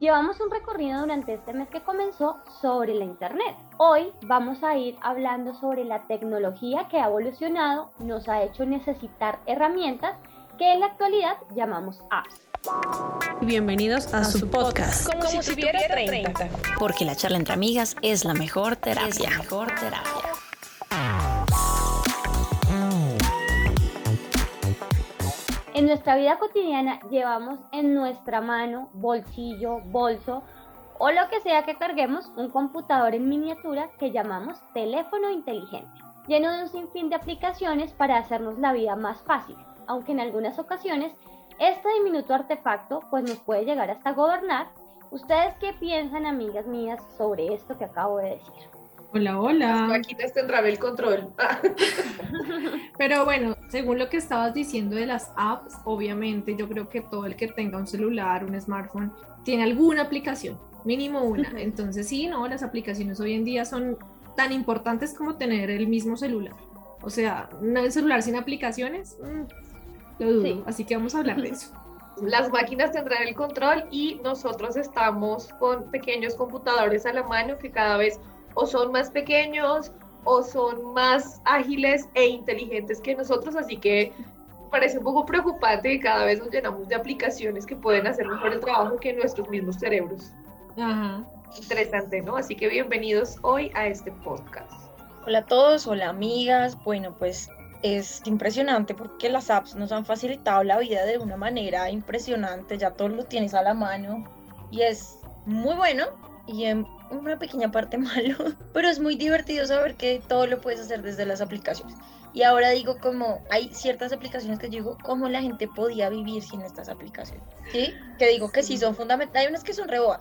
Llevamos un recorrido durante este mes que comenzó sobre la Internet. Hoy vamos a ir hablando sobre la tecnología que ha evolucionado, nos ha hecho necesitar herramientas que en la actualidad llamamos apps. Bienvenidos a, su, podcast. Como, si, tuviera 30. Porque la charla entre amigas es la mejor terapia. Es la mejor terapia. En nuestra vida cotidiana llevamos en nuestra mano, bolsillo, bolso o lo que sea que carguemos un computador en miniatura que llamamos teléfono inteligente, lleno de un sinfín de aplicaciones para hacernos la vida más fácil, aunque en algunas ocasiones este diminuto artefacto pues nos puede llegar hasta gobernar. ¿Ustedes qué piensan, amigas mías, sobre esto que acabo de decir? Hola, hola. Aquí te tendrá el control. Pero bueno, según lo que estabas diciendo de las apps, obviamente yo creo que todo el que tenga un celular, un smartphone, tiene alguna aplicación, mínimo una. Entonces sí, no, las aplicaciones hoy en día son tan importantes como tener el mismo celular. O sea, un celular sin aplicaciones, mm, lo dudo. Así que vamos a hablar de eso. Las máquinas tendrán el control y nosotros estamos con pequeños computadores a la mano que cada vez o son más pequeños o son más ágiles e inteligentes que nosotros, así que parece un poco preocupante que cada vez nos llenamos de aplicaciones que pueden hacer mejor el trabajo que nuestros mismos cerebros. Ajá. Interesante, ¿no? Así que bienvenidos hoy a este podcast. Hola a todos, hola amigas. Bueno, pues es impresionante porque las apps nos han facilitado la vida de una manera impresionante, ya todo lo tienes a la mano y es muy bueno y en una pequeña parte malo, pero es muy divertido saber que todo lo puedes hacer desde las aplicaciones. Y ahora digo como hay ciertas aplicaciones que digo cómo la gente podía vivir sin estas aplicaciones. ¿Sí? Que digo que sí son fundamentales, hay unas que son reboas.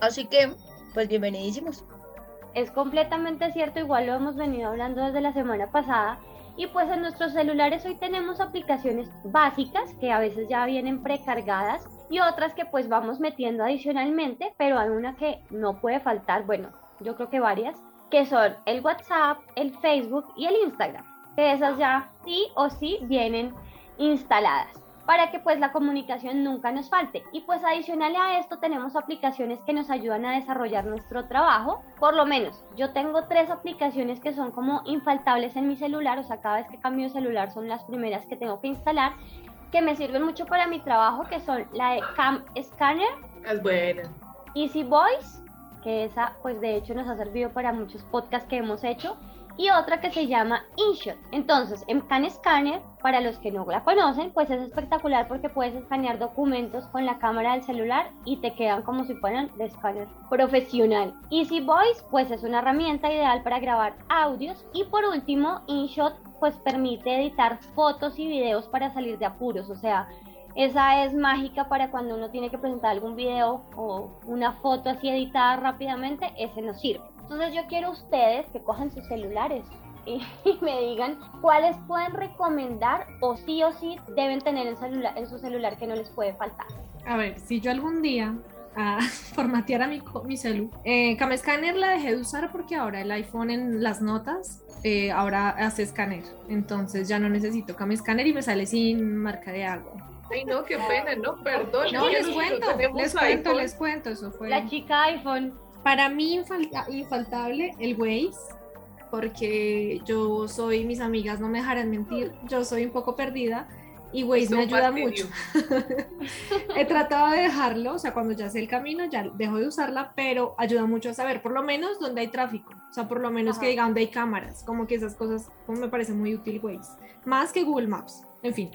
Así que, pues bienvenidísimos. Es completamente cierto, igual lo hemos venido hablando desde la semana pasada. Y pues en nuestros celulares hoy tenemos aplicaciones básicas que a veces ya vienen precargadas y otras que pues vamos metiendo adicionalmente, pero hay una que no puede faltar, bueno, yo creo que varias, que son el WhatsApp, el Facebook y el Instagram, que esas ya sí o sí vienen instaladas para que pues la comunicación nunca nos falte. Y pues adicional a esto tenemos aplicaciones que nos ayudan a desarrollar nuestro trabajo. Por lo menos yo tengo tres aplicaciones que son como infaltables en mi celular, o sea, cada vez que cambio de celular son las primeras que tengo que instalar que me sirven mucho para mi trabajo, que son la de Cam Scanner. Es buena. Easy Voice, que esa pues de hecho nos ha servido para muchos podcasts que hemos hecho. Y otra que se llama InShot. Entonces, en Can Scanner, para los que no la conocen, pues es espectacular porque puedes escanear documentos con la cámara del celular y te quedan como si fueran de escáner profesional. Easy Voice, pues es una herramienta ideal para grabar audios. Y por último, InShot pues permite editar fotos y videos para salir de apuros, o sea, esa es mágica para cuando uno tiene que presentar algún video o una foto así editada rápidamente, ese nos sirve. Entonces yo quiero ustedes que cojan sus celulares y, me digan cuáles pueden recomendar o sí o sí deben tener en, celular, en su celular que no les puede faltar. A ver, si yo algún día a formatear a mi, mi celu. Eh, Scanner la dejé de usar porque ahora el iPhone en las notas eh, ahora hace escáner. Entonces ya no necesito Cam Scanner y me sale sin marca de agua. Ay, no, qué pena, no, perdón. No, les cuento, les cuento, les cuento, eso fue. La chica iPhone. Para mí infaltable el Waze, porque yo soy, mis amigas no me dejarán mentir, yo soy un poco perdida y Waze me ayuda mucho. He tratado de dejarlo, o sea, cuando ya sé el camino, ya dejo de usarla, pero ayuda mucho a saber por lo menos dónde hay tráfico, o sea, por lo menos que diga dónde hay cámaras, como que esas cosas como me parece muy útil Waze, más que Google Maps. En fin,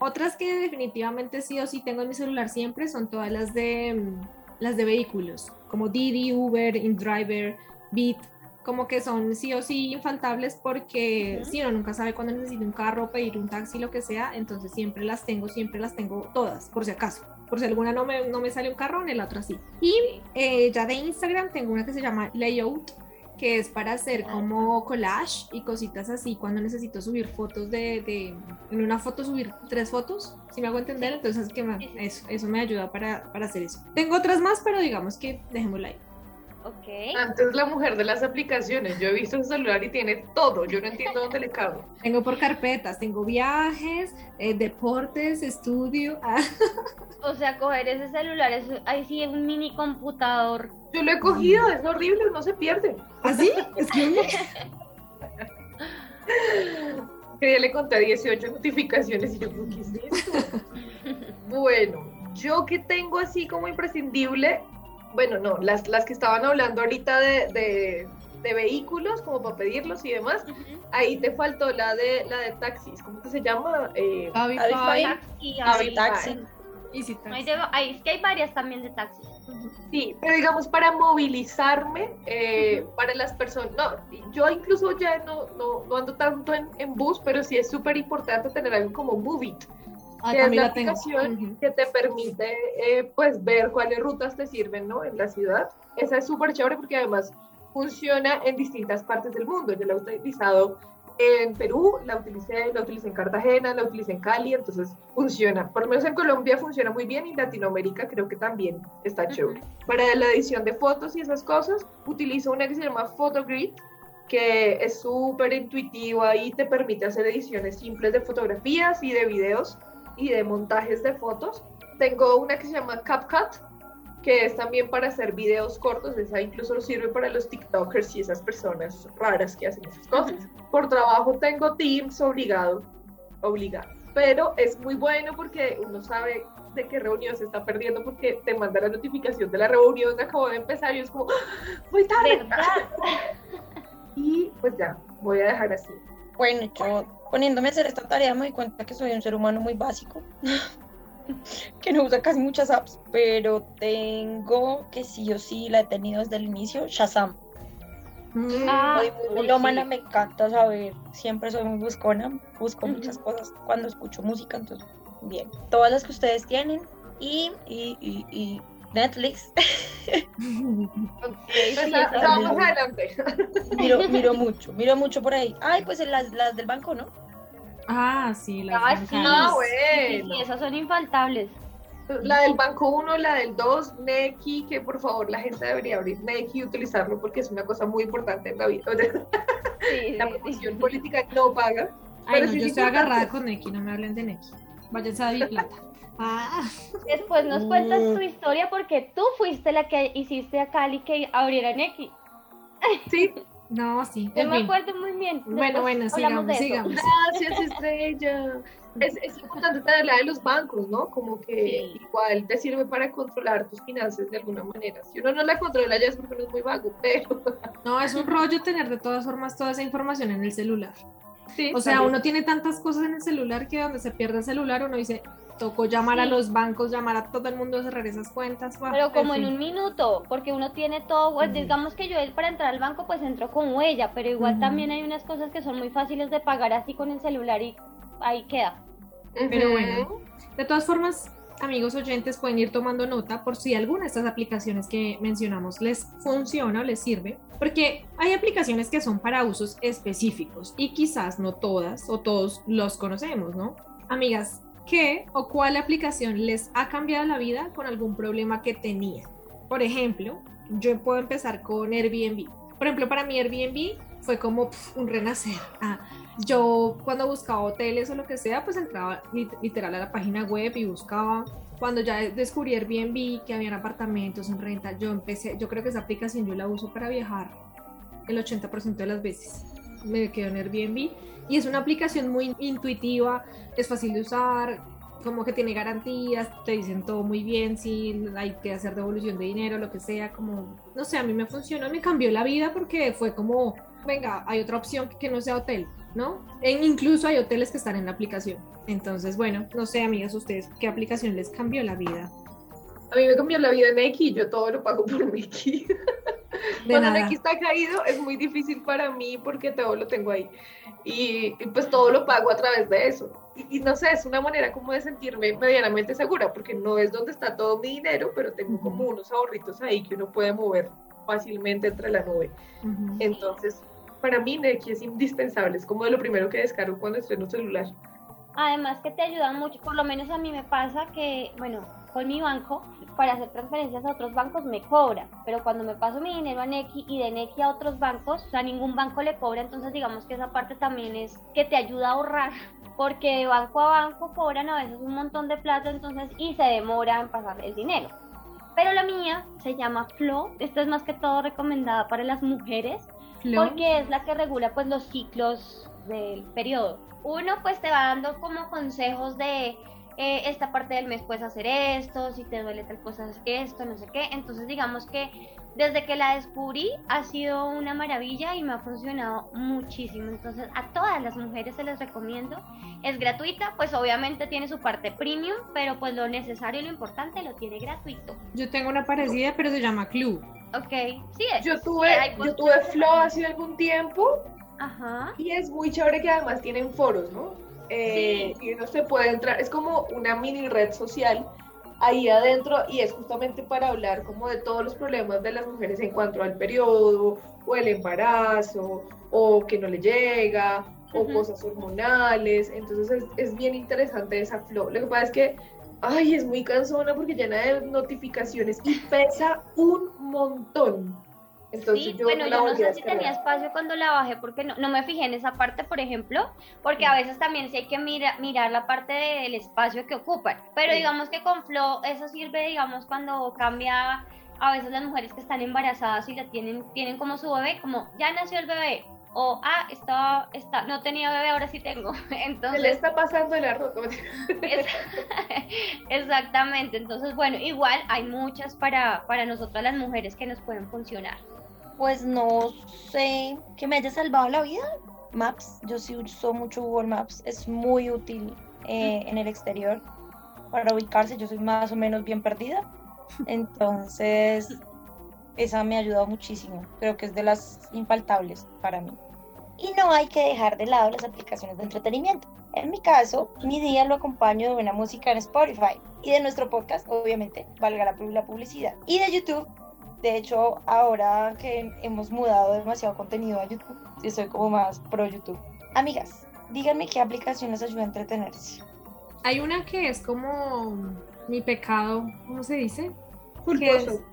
otras que definitivamente sí o sí tengo en mi celular siempre son todas las de mm, las de vehículos, como Didi, Uber, InDriver, Beat, como que son sí o sí infaltables porque si uno nunca sabe cuándo necesita un carro, pedir un taxi, lo que sea, entonces siempre las tengo, siempre las tengo todas, por si acaso. Por si alguna no me, no me sale un carro, en el otro sí. Y eh, ya de Instagram tengo una que se llama Layout, que es para hacer como collage y cositas así cuando necesito subir fotos de, de en una foto subir tres fotos, si me hago entender, entonces que eso, eso me ayuda para, para hacer eso. Tengo otras más, pero digamos que dejémosla ahí. Antes la mujer de las aplicaciones. Yo he visto un celular y tiene todo. Yo no entiendo dónde le cago. Tengo por carpetas, tengo viajes, eh, deportes, estudio. ah. O sea, coger ese celular, es, ahí sí es un mini computador. Yo lo he cogido, es horrible, no se pierde. ¿Así? Es que uno- Que ya le conté 18 notificaciones y yo, ¿qué es esto? bueno, yo que tengo así como imprescindible, bueno, no, las, las que estaban hablando ahorita de, de, de vehículos, como para pedirlos y demás, ahí te faltó la de la de taxis, ¿cómo que se llama? Eh, Cabify. Y ahí, Taxi. Ahí Taxi. de- ahí es que hay varias también de taxis. Sí, pero digamos para movilizarme, eh, para las personas, no, yo incluso ya no, no, no ando tanto en, en bus, pero sí es súper importante tener algo como Movit, Ah, que es la tengo. aplicación Ujú. que te permite eh, pues ver cuáles rutas te sirven ¿no? en la ciudad. Esa es súper chévere porque además funciona en distintas partes del mundo. Yo la he utilizado en Perú, la utilicé, la utilicé en Cartagena, la utilicé en Cali, entonces funciona. Por lo menos en Colombia funciona muy bien y en Latinoamérica creo que también está chévere. Para la edición de fotos y esas cosas, utilizo una que se llama Photogrid, que es súper intuitiva y te permite hacer ediciones simples de fotografías y de videos y de montajes de fotos. Tengo una que se llama CapCut, que es también para hacer videos cortos, esa incluso sirve para los TikTokers y esas personas raras que hacen esas cosas. Por trabajo tengo Teams obligado, obligado, pero es muy bueno porque uno sabe de qué reunión se está perdiendo porque te manda la notificación de la reunión que acabó de empezar y es como, ¡Ah! muy tarde. ¿Verdad? Y pues ya, voy a dejar así. Bueno, yo poniéndome a hacer esta tarea me doy cuenta que soy un ser humano muy básico, que no usa casi muchas apps, pero tengo que sí o sí la he tenido desde el inicio, Shazam. Mm. Ah, Soy muy sí. me encanta saber, siempre soy muy buscona, busco muchas cosas cuando escucho música, entonces, bien. Todas las que ustedes tienen y, y, y, y Netflix, ok, sí, Pues, esa- ah, vamos adelante. miro, miro mucho, miro mucho por ahí. Ay, pues las, las del banco, ¿no? Ah, sí, las Ah, sí. Ah, sí, sí, esas son infaltables. La del banco 1, la del 2, Neki, que por favor la gente debería abrir Neki y utilizarlo porque es una cosa muy importante en la vida. Sí, La promoción política no paga. Ay, Pero no, sí yo es estoy importante. agarrada con Neki, no me hablen de Neki. Váyanse a David Plata. Ah, Después nos cuentas tu historia porque tú fuiste la que hiciste a Cali que abriera Neki. Sí, no, sí. Yo me fin. acuerdo muy bien. Bueno, Después bueno, sigamos, sigamos. gracias Estrella. Es, es importante tener la de los bancos, ¿no? Como que Sí. igual te sirve para controlar tus finanzas de alguna manera. Si uno no la controla ya es porque uno es muy vago, pero No, es un rollo tener de todas formas toda esa información en el celular. sí. O sea, también. uno tiene tantas cosas en el celular que donde se pierde el celular uno dice, tocó llamar a Sí. los bancos, llamar a todo el mundo, cerrar esas cuentas. buah, Pero como en fin. un minuto, porque uno tiene todo, pues, digamos que yo él para entrar al banco pues entró con huella, pero igual también hay unas cosas que son muy fáciles de pagar así con el celular y ahí queda. Pero bueno. De todas formas, amigos oyentes pueden ir tomando nota por si alguna de estas aplicaciones que mencionamos les funciona o les sirve, porque hay aplicaciones que son para usos específicos y quizás no todas o todos los conocemos, ¿no? Amigas, ¿qué o cuál aplicación les ha cambiado la vida con algún problema que tenía? Por ejemplo, yo puedo empezar con Airbnb. Por ejemplo, para mí Airbnb fue como pf, un renacer. Ah, yo cuando buscaba hoteles o lo que sea, pues entraba lit- literal a la página web y buscaba. Cuando ya descubrí Airbnb, que habían apartamentos en renta, yo empecé, yo creo que esa aplicación yo la uso para viajar el 80% de las veces. Me quedo en Airbnb y es una aplicación muy intuitiva, es fácil de usar, como que tiene garantías, te dicen todo muy bien, si hay que hacer devolución de dinero, lo que sea, como, no sé, a mí me funcionó, me cambió la vida porque fue como, venga, hay otra opción que, no sea hotel, ¿no? E incluso hay hoteles que están en la aplicación. Entonces, bueno, no sé, amigas, ustedes, ¿qué aplicación les cambió la vida? A mí me cambió la vida Neki, yo todo lo pago por Neki. Cuando nada. Neki está caído es muy difícil para mí porque todo lo tengo ahí. Y, y pues todo lo pago a través de eso. Y, y no sé, es una manera como de sentirme medianamente segura porque no es donde está todo mi dinero, pero tengo como unos ahorritos ahí que uno puede mover fácilmente entre la nube. Ujú. Entonces, para mí Neki es indispensable, es como de lo primero que descargo cuando estoy en un celular. Además que te ayudan mucho, por lo menos a mí me pasa que, bueno, con mi banco, para hacer transferencias a otros bancos me cobra, pero cuando me paso mi dinero a Neki y de Neki a otros bancos, o sea, ningún banco le cobra, entonces digamos que esa parte también es que te ayuda a ahorrar, porque de banco a banco cobran a veces un montón de plata, entonces, y se demora en pasar el dinero. Pero la mía se llama Flow, esta es más que todo recomendada para las mujeres, porque es la que regula pues los ciclos del periodo. Uno pues te va dando como consejos de eh, esta parte del mes puedes hacer esto, si te duele tal cosa esto, no sé qué. Entonces digamos que desde que la descubrí ha sido una maravilla y me ha funcionado muchísimo. Entonces a todas las mujeres se les recomiendo. Es gratuita, pues obviamente tiene su parte premium, pero pues lo necesario y lo importante lo tiene gratuito. Yo tengo una parecida, pero se llama Club. Ok, sí. Es, yo tuve, yo tuve Flow hace algún tiempo. Ajá. Y es muy chévere que además tienen foros, ¿no? Eh, y uno se puede entrar, es como una mini red social ahí adentro y es justamente para hablar como de todos los problemas de las mujeres en cuanto al periodo o el embarazo o que no le llega o cosas hormonales, entonces es, es, bien interesante esa flow. Lo que pasa es que, ay, es muy cansona porque llena de notificaciones y pesa un montón sí, bueno, yo no sé si tenía espacio cuando la bajé porque no, no, me fijé en esa parte, por ejemplo, porque a veces también sí hay que mira, mirar la parte del espacio que ocupan. Pero digamos que con Flow eso sirve, digamos, cuando cambia a veces las mujeres que están embarazadas y la tienen, tienen como su bebé, como ya nació el bebé, o ah, estaba, está, no tenía bebé, ahora sí tengo. Entonces, Se le está pasando el arroz. exactamente, entonces bueno, igual hay muchas para, para nosotras las mujeres que nos pueden funcionar. Pues no sé que me haya salvado la vida. Maps, yo sí uso mucho Google Maps, es muy útil eh, en el exterior para ubicarse. Yo soy más o menos bien perdida, entonces esa me ha ayudado muchísimo. Creo que es de las infaltables para mí. Y no hay que dejar de lado las aplicaciones de entretenimiento. En mi caso, mi día lo acompaño de buena música en Spotify y de nuestro podcast, obviamente, valga la publicidad. Y de YouTube de hecho, ahora que hemos mudado demasiado contenido a YouTube, soy como más pro YouTube. Amigas, díganme qué aplicación les ayuda a entretenerse. Hay una que es como mi pecado, ¿cómo se dice? Culposo.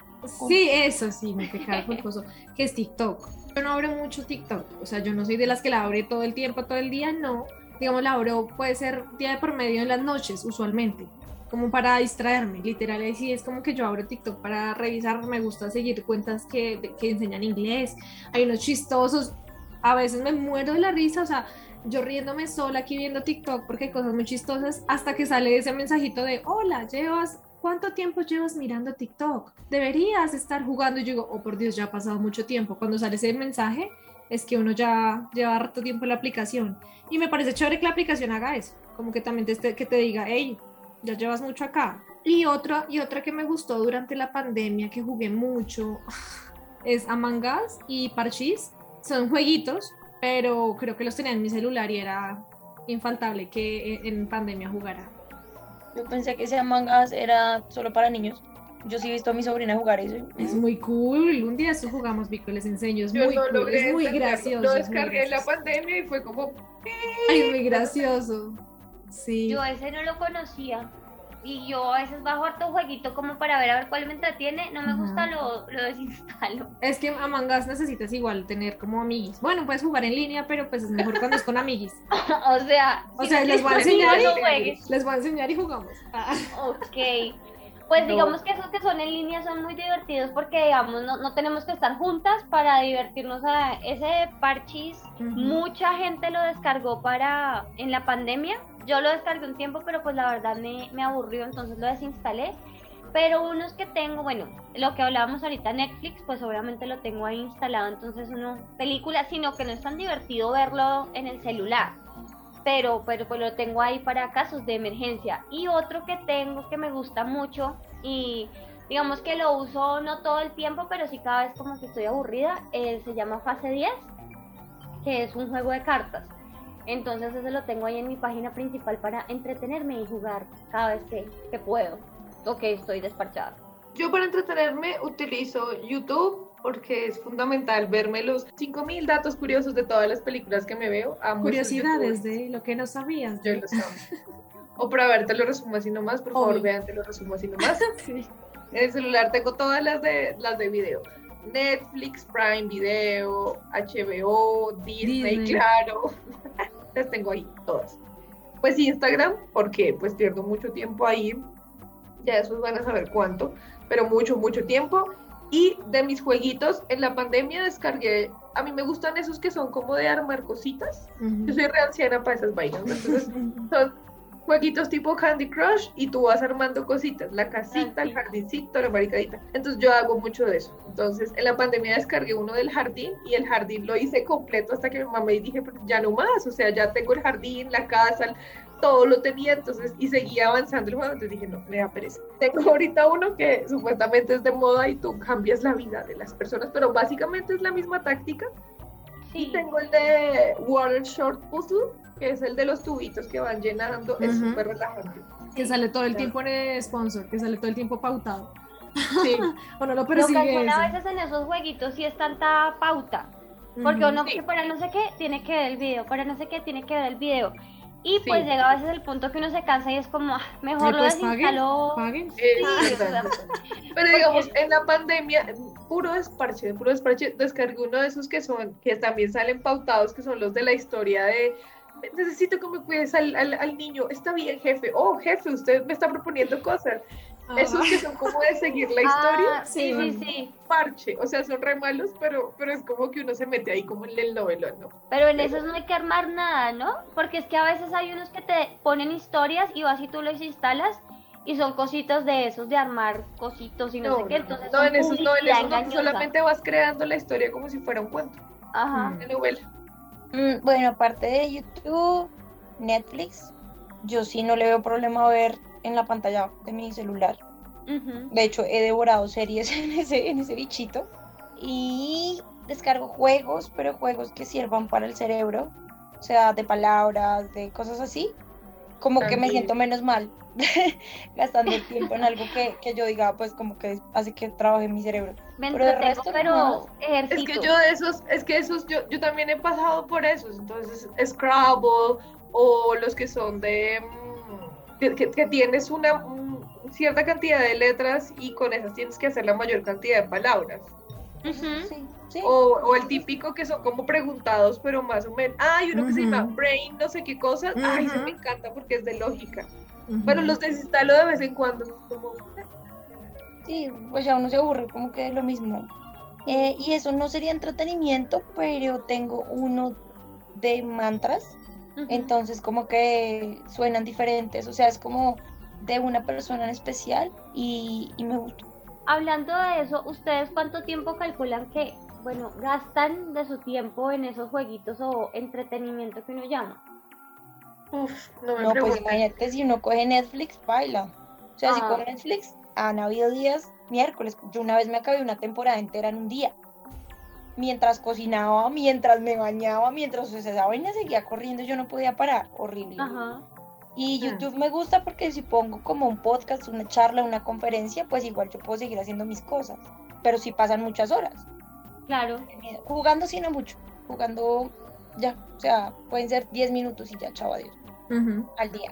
sí, eso sí, mi pecado culposo, que es TikTok. Yo no abro mucho TikTok, o sea, yo no soy de las que la abre todo el tiempo, todo el día, no. Digamos, la abro puede ser día de por medio en las noches, usualmente como para distraerme, literal, así es como que yo abro TikTok para revisar, me gusta seguir cuentas que, que enseñan inglés, hay unos chistosos, a veces me muero de la risa, o sea, yo riéndome sola aquí viendo TikTok porque hay cosas muy chistosas, hasta que sale ese mensajito de, hola, llevas, ¿cuánto tiempo llevas mirando TikTok? Deberías estar jugando, y yo digo, oh por Dios, ya ha pasado mucho tiempo, cuando sale ese mensaje, es que uno ya lleva harto tiempo en la aplicación. Y me parece chévere que la aplicación haga eso, como que también te, que te diga, hey, ya llevas mucho acá. Y otra, y otra que me gustó durante la pandemia, que jugué mucho, es Among Us y Parchís. Son jueguitos, pero creo que los tenía en mi celular y era infaltable que en pandemia jugara. Yo pensé que ese Among Us era solo para niños. Yo sí he visto a mi sobrina jugar eso. Es muy cool. Un día eso jugamos, Vico, les enseño. Es muy cool. Es muy gracioso. Lo descargué en la pandemia y fue como. Ay, muy gracioso. Sí. Yo ese no lo conocía. Y yo a veces bajo harto jueguito como para ver a ver cuál me entretiene. No me gusta, lo, lo, desinstalo. Es que a mangas necesitas igual tener como amiguis. Bueno, puedes jugar en línea, pero pues es mejor cuando es con amiguis. o sea, o sea, les voy a enseñar y, les voy a enseñar y jugamos. ok. Pues digamos que esos que son en línea son muy divertidos porque, digamos, no, no tenemos que estar juntas para divertirnos. A ese parchis, mucha gente lo descargó para en la pandemia. Yo lo descargué un tiempo, pero pues la verdad me, me aburrió, entonces lo desinstalé. Pero unos que tengo, bueno, lo que hablábamos ahorita Netflix, pues obviamente lo tengo ahí instalado, entonces uno, películas, sino que no es tan divertido verlo en el celular pero, pero pues lo tengo ahí para casos de emergencia. Y otro que tengo que me gusta mucho y digamos que lo uso no todo el tiempo, pero sí cada vez como que estoy aburrida, eh, se llama Fase 10, que es un juego de cartas. Entonces ese lo tengo ahí en mi página principal para entretenerme y jugar cada vez que, que puedo o que estoy despachada. Yo para entretenerme utilizo YouTube porque es fundamental verme los 5000 datos curiosos de todas las películas que me veo. Curiosidades de lo que no sabías. Yo lo sé. o para ver, te lo resumo así nomás, por favor, vean, te lo resumo así nomás. sí. En el celular tengo todas las de las de video. Netflix, Prime Video, HBO, Disney, claro. las tengo ahí todas. Pues Instagram, porque pues pierdo mucho tiempo ahí. Ya esos van a saber cuánto, pero mucho, mucho tiempo. Y de mis jueguitos, en la pandemia descargué, a mí me gustan esos que son como de armar cositas. Yo soy re anciana para esas vainas, entonces son jueguitos tipo Candy Crush y tú vas armando cositas, la casita, el jardincito, la maricadita. Entonces yo hago mucho de eso. Entonces en la pandemia descargué uno del jardín y el jardín lo hice completo hasta que mi mamá y dije, ya no más, o sea, ya tengo el jardín, la casa, todo lo tenía, entonces, y seguía avanzando el juego, entonces dije, no, me da pereza. Tengo ahorita uno que supuestamente es de moda y tú cambias la vida de las personas, pero básicamente es la misma táctica. Sí. Y tengo el de Water Short Puzzle, que es el de los tubitos que van llenando, es súper relajante. Que sale todo el tiempo en el sponsor, que sale todo el tiempo pautado. Sí. o no lo persigue. Lo a veces en esos jueguitos sí es tanta pauta. Porque uno que para no sé qué tiene que ver el video, para no sé qué tiene que ver el video. Y pues llega a veces el punto que uno se cansa y es como, ah, mejor lo pues, desinstaló. Pero digamos, en la pandemia, puro desparche, puro desparche, descargué uno de esos que son, que también salen pautados, que son los de la historia de necesito que me cuides al, al, niño. Está bien, jefe. Oh, jefe, usted me está proponiendo cosas. Esos que son como de seguir la historia. Ah, sí, sí, sí. Parche. O sea, son re malos, pero, pero es como que uno se mete ahí como en el novelo, ¿no? Pero en esos no hay que armar nada, ¿no? Porque es que a veces hay unos que te ponen historias y vas y tú los instalas y son cositos de esos de armar cositos y no, sé qué. Entonces no, en esos no, en esos no, solamente vas creando la historia como si fuera un cuento. Ajá. De novela. Mm, bueno, aparte de YouTube, Netflix, yo sí no le veo problema a ver en la pantalla de mi celular. De hecho, he devorado series en ese, en ese bichito. Y descargo juegos, pero juegos que sirvan para el cerebro. O sea, de palabras, de cosas así. Como que me siento menos mal gastando el tiempo en algo que, que, yo diga, pues como que hace que trabaje mi cerebro. Pero de resto, pero Es que yo de esos, es que esos, yo, yo también he pasado por esos. Entonces, Scrabble o los que son de que, tienes una cierta cantidad de letras y con esas tienes que hacer la mayor cantidad de palabras. O, el típico que son como preguntados, pero más o menos. Hay uno que se llama Brain, no sé qué cosa. Ay, se me encanta porque es de lógica. Pero los desinstalo de vez en cuando. Sí, pues ya uno se aburre, como que es lo mismo. Eh, y eso no sería entretenimiento, pero tengo uno de mantras entonces como que suenan diferentes, o sea, es como de una persona en especial y, me gusta. Hablando de eso, ¿ustedes cuánto tiempo calculan que, bueno, gastan de su tiempo en esos jueguitos o entretenimiento que uno llama? Uf, no me No, pues imagínate si uno coge Netflix, baila. O sea, si ah. coge Netflix, han habido días, miércoles, yo una vez me acabé una temporada entera en un día mientras cocinaba, mientras me bañaba, mientras esa vaina seguía corriendo, yo no podía parar, horrible. Y hmm. YouTube me gusta porque si pongo como un podcast, una charla, una conferencia, pues igual yo puedo seguir haciendo mis cosas, pero si pasan muchas horas. Claro. Jugando sí no mucho, jugando ya, o sea, pueden ser 10 minutos y ya, chao, adiós, al día.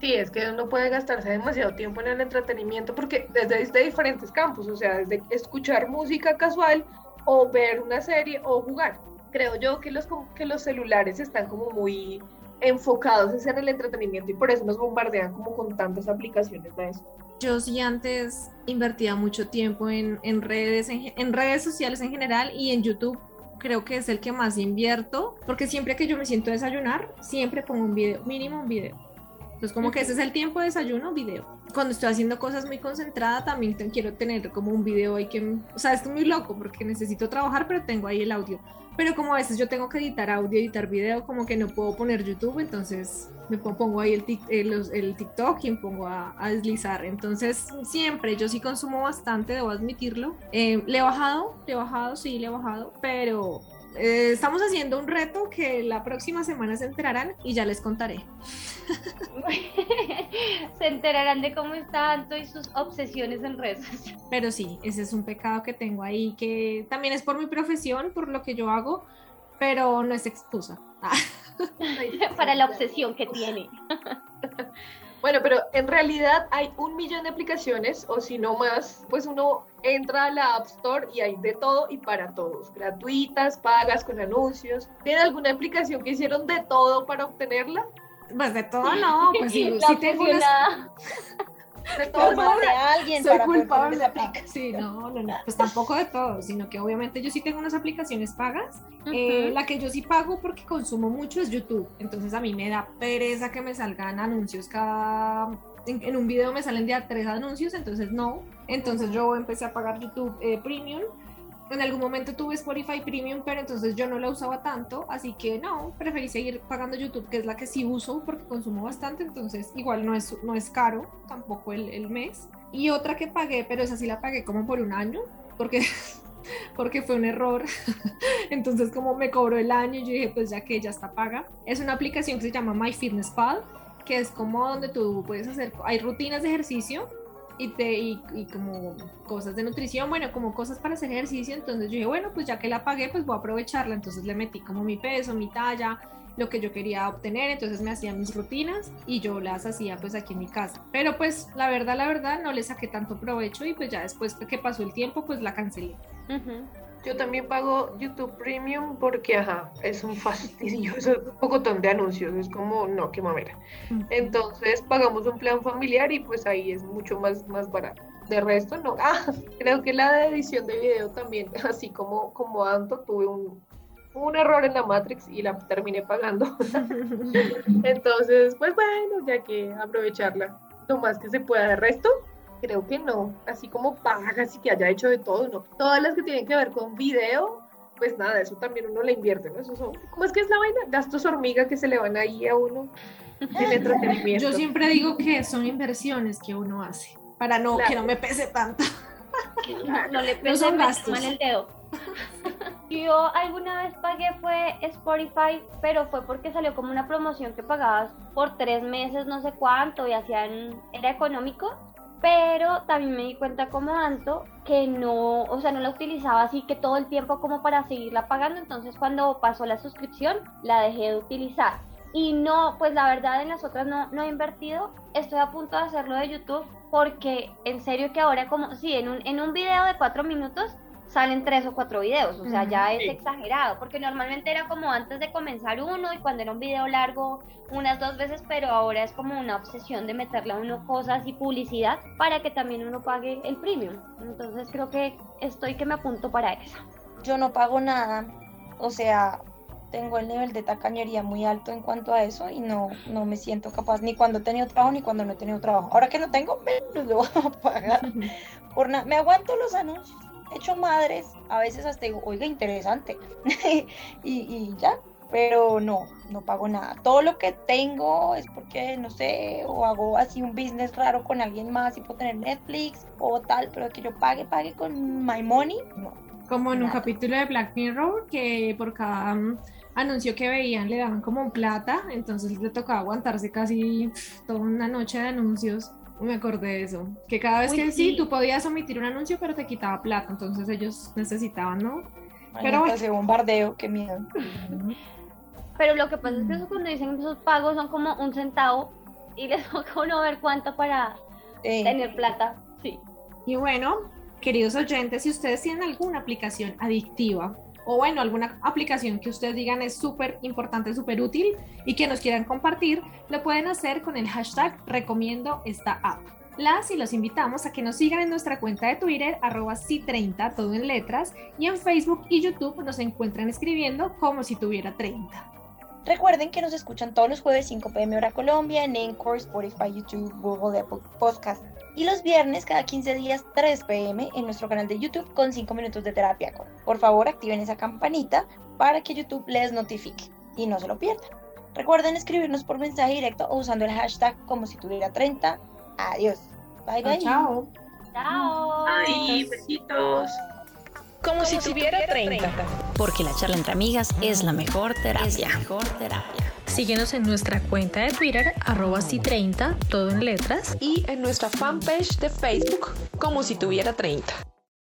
Sí, es que uno puede gastarse demasiado tiempo en el entretenimiento porque desde, diferentes campos, o sea, desde escuchar música casual o ver una serie o jugar. Creo yo que los, que los celulares están como muy enfocados en el entretenimiento y por eso nos bombardean como con tantas aplicaciones de eso. Yo sí antes invertía mucho tiempo en, en redes, en, redes sociales en general y en YouTube creo que es el que más invierto, porque siempre que yo me siento desayunar, siempre pongo un video, mínimo un video. Entonces como que ese es el tiempo de desayuno, video cuando estoy haciendo cosas muy concentrada, también quiero tener como un video ahí que, o sea, estoy muy loco porque necesito trabajar, pero tengo ahí el audio. Pero como a veces yo tengo que editar audio, editar video, como que no puedo poner YouTube, entonces me pongo ahí el, el, el TikTok y me pongo a, deslizar. Entonces, siempre, yo sí consumo bastante, debo admitirlo. Eh, le he bajado, le he bajado, sí, le he bajado, pero Eh, estamos haciendo un reto que la próxima semana se enterarán y ya les contaré. se enterarán de cómo está Anto y sus obsesiones en redes. Pero sí, ese es un pecado que tengo ahí, que también es por mi profesión, por lo que yo hago, pero no es excusa. Para la obsesión que tiene. Bueno, pero en realidad hay un millón de aplicaciones, o si no más, pues uno entra a la App Store y hay de todo y para todos, gratuitas, pagas, con anuncios. ¿Tiene alguna aplicación que hicieron de todo para obtenerla? Pues de todo no, pues tengo una... De todo de alguien Soy culpable. Sí, no, no, no, pues tampoco de todo, sino que obviamente yo sí tengo unas aplicaciones pagas. Eh, la que yo sí pago porque consumo mucho es YouTube. Entonces a mí me da pereza que me salgan anuncios cada en, un video me salen de tres anuncios, entonces no. Entonces yo empecé a pagar YouTube eh, Premium en algún momento tuve Spotify Premium, pero entonces yo no la usaba tanto, así que no, preferí seguir pagando YouTube, que es la que sí uso porque consumo bastante, entonces igual no es, no es caro tampoco el, el mes. Y otra que pagué, pero esa sí la pagué como por un año, porque porque fue un error. Entonces, como me cobró el año, yo dije, pues ya que ya está paga. Es una aplicación que se llama MyFitnessPal, que es como donde tú puedes hacer, hay rutinas de ejercicio y, te, y, como cosas de nutrición, bueno, como cosas para hacer ejercicio, entonces yo dije, bueno, pues ya que la pagué, pues voy a aprovecharla, entonces le metí como mi peso, mi talla, lo que yo quería obtener, entonces me hacía mis rutinas y yo las hacía pues aquí en mi casa. Pero pues la verdad, la verdad, no le saqué tanto provecho y pues ya después que pasó el tiempo, pues la cancelé. Yo también pago YouTube Premium porque, ajá, es un fastidio, es un pocotón de anuncios, es como, no, qué mamera. Entonces pagamos un plan familiar y pues ahí es mucho más, más barato. De resto, no. Ah, creo que la de edición de video también, así como, como Anto, tuve un, un error en la Matrix y la terminé pagando. Entonces, pues bueno, ya que aprovecharla lo más que se pueda. De resto, Creo que no, así como pagas y que haya hecho de todo, no. Todas las que tienen que ver con video, pues nada, eso también uno le invierte, ¿no? Eso son, ¿cómo es que es la vaina? Gastos hormiga que se le van ahí a uno en entretenimiento. Yo siempre digo que son inversiones que uno hace, para no que no me pese tanto. No, le pese mal el dedo. Yo alguna vez pagué fue Spotify, pero fue porque salió como una promoción que pagabas por tres meses, no sé cuánto, y hacían, era económico pero también me di cuenta como Anto que no, o sea, no la utilizaba así que todo el tiempo como para seguirla pagando, entonces cuando pasó la suscripción la dejé de utilizar. Y no, pues la verdad en las otras no, no he invertido, estoy a punto de hacerlo de YouTube porque en serio que ahora como, sí, en un, en un video de cuatro minutos salen tres o cuatro videos, o sea, ya es exagerado, porque normalmente era como antes de comenzar uno y cuando era un video largo unas dos veces, pero ahora es como una obsesión de meterle a uno cosas y publicidad para que también uno pague el premium. Entonces creo que estoy que me apunto para eso. Yo no pago nada, o sea, tengo el nivel de tacañería muy alto en cuanto a eso y no, no me siento capaz ni cuando he tenido trabajo ni cuando no he tenido trabajo. Ahora que no tengo, menos lo voy a pagar. Por nada, me aguanto los anuncios hecho madres, a veces hasta digo, oiga, interesante, y, ya, pero no, no pago nada. Todo lo que tengo es porque, no sé, o hago así un business raro con alguien más y puedo tener Netflix o tal, pero que yo pague, pague con my money, no. Como en un capítulo de Black Mirror, que por cada mm, anuncio que veían le daban como plata, entonces le tocaba aguantarse casi toda una noche de anuncios me acordé de eso. Que cada vez que sí. tú podías omitir un anuncio, pero te quitaba plata. Entonces ellos necesitaban, ¿no? pero bueno. ese bombardeo, qué miedo. Pero lo que pasa es que eso cuando dicen esos pagos son como un centavo y les toca uno ver cuánto para tener plata. Sí. Y bueno, queridos oyentes, si ustedes tienen alguna aplicación adictiva o bueno, alguna aplicación que ustedes digan es súper importante, súper útil y que nos quieran compartir, lo pueden hacer con el hashtag recomiendo esta app. Las y los invitamos a que nos sigan en nuestra cuenta de Twitter, arroba C30, todo en letras, y en Facebook y YouTube nos encuentran escribiendo como si tuviera 30. Recuerden que nos escuchan todos los jueves 5 pm hora Colombia en Encore, Spotify, YouTube, Google, Apple Podcast y los viernes cada 15 días 3 pm en nuestro canal de YouTube con 5 minutos de terapia Por favor, activen esa campanita para que YouTube les notifique y no se lo pierdan. Recuerden escribirnos por mensaje directo o usando el hashtag como si tuviera 30. Adiós. Bye bye. Chao. Chao. Ay, besitos. como, si, tuviera 30. Porque la charla entre amigas es la mejor terapia. mejor terapia. Síguenos en nuestra cuenta de Twitter, arroba si 30, todo en letras. Y en nuestra fanpage de Facebook, como si tuviera 30.